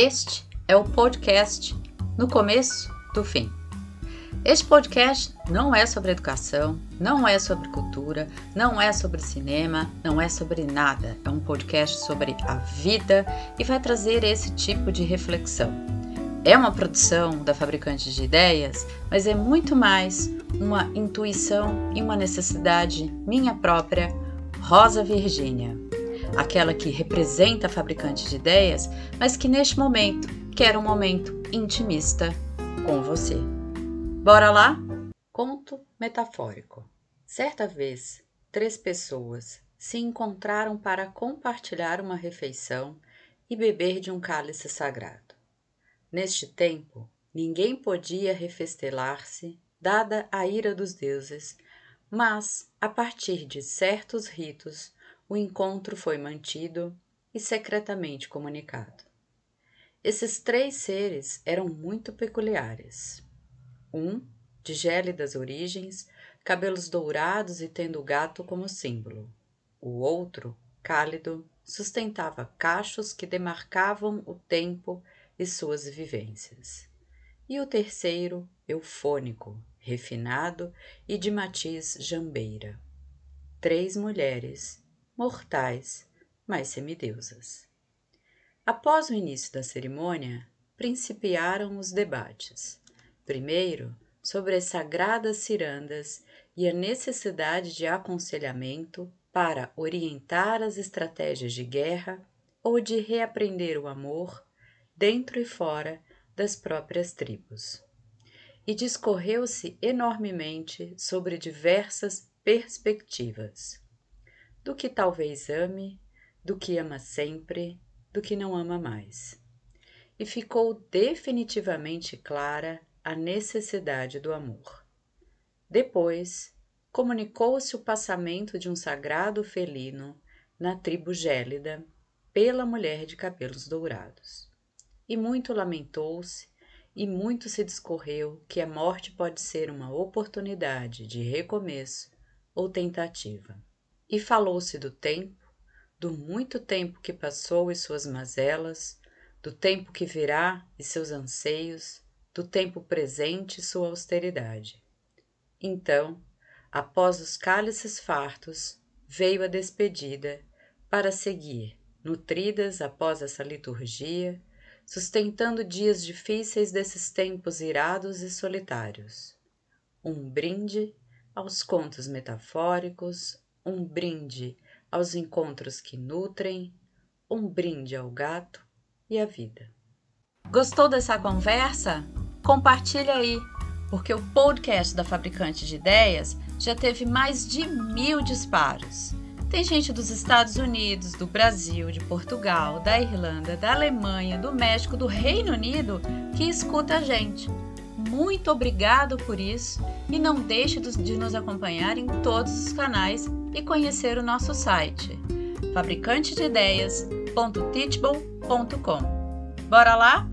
Este é o podcast No Começo do Fim. Este podcast não é sobre educação, não é sobre cultura, não é sobre cinema, não é sobre nada. É um podcast sobre a vida e vai trazer esse tipo de reflexão. É uma produção da Fabricante de Ideias, mas é muito mais uma intuição e uma necessidade minha própria, Rosa Virgínia aquela que representa a fabricante de ideias, mas que neste momento quer um momento intimista com você. Bora lá? Conto metafórico. Certa vez, três pessoas se encontraram para compartilhar uma refeição e beber de um cálice sagrado. Neste tempo, ninguém podia refestelar-se, dada a ira dos deuses, mas, a partir de certos ritos, o encontro foi mantido e secretamente comunicado. Esses três seres eram muito peculiares. Um, de gélidas origens, cabelos dourados e tendo o gato como símbolo. O outro, cálido, sustentava cachos que demarcavam o tempo e suas vivências. E o terceiro, eufônico, refinado e de matiz jambeira. Três mulheres mortais, mas semideusas. Após o início da cerimônia, principiaram os debates. Primeiro, sobre as sagradas cirandas e a necessidade de aconselhamento para orientar as estratégias de guerra ou de reaprender o amor dentro e fora das próprias tribos. E discorreu-se enormemente sobre diversas perspectivas do que talvez ame, do que ama sempre, do que não ama mais. E ficou definitivamente clara a necessidade do amor. Depois, comunicou-se o passamento de um sagrado felino na tribo gélida pela mulher de cabelos dourados. E muito lamentou-se e muito se discorreu que a morte pode ser uma oportunidade de recomeço ou tentativa. E falou-se do tempo, do muito tempo que passou e suas mazelas, do tempo que virá e seus anseios, do tempo presente e sua austeridade. Então, após os cálices fartos, veio a despedida para seguir, nutridas após essa liturgia, sustentando dias difíceis desses tempos irados e solitários. Um brinde aos contos metafóricos, um brinde aos encontros que nutrem, um brinde ao gato e à vida. Gostou dessa conversa? Compartilha aí, porque o podcast da Fabricante de Ideias já teve mais de mil disparos. Tem gente dos Estados Unidos, do Brasil, de Portugal, da Irlanda, da Alemanha, do México, do Reino Unido que escuta a gente. Muito obrigado por isso e não deixe de nos acompanhar em todos os canais e conhecer o nosso site fabricantedeideias.teachable.com. Bora lá?